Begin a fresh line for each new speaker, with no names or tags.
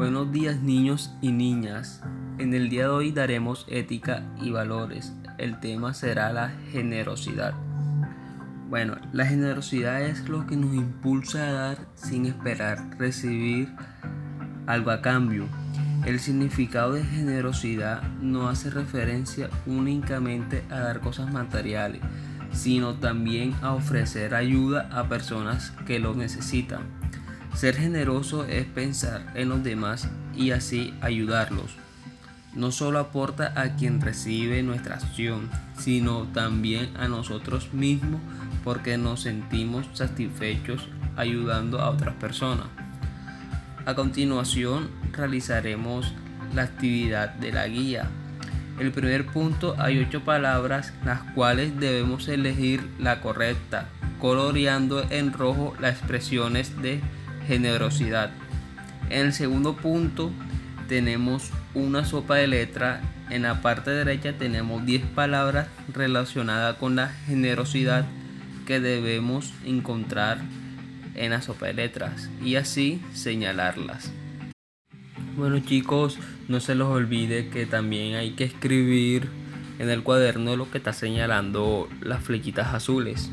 Buenos días niños y niñas. En el día de hoy daremos ética y valores. El tema será la generosidad. Bueno, la generosidad es lo que nos impulsa a dar sin esperar recibir algo a cambio. El significado de generosidad no hace referencia únicamente a dar cosas materiales, sino también a ofrecer ayuda a personas que lo necesitan. Ser generoso es pensar en los demás y así ayudarlos. No solo aporta a quien recibe nuestra acción, sino también a nosotros mismos porque nos sentimos satisfechos ayudando a otras personas. A continuación realizaremos la actividad de la guía. El primer punto hay ocho palabras las cuales debemos elegir la correcta, coloreando en rojo las expresiones de generosidad. En el segundo punto tenemos una sopa de letra. En la parte derecha tenemos 10 palabras relacionadas con la generosidad que debemos encontrar en la sopa de letras y así señalarlas. Bueno chicos, no se los olvide que también hay que escribir en el cuaderno lo que está señalando las flechitas azules.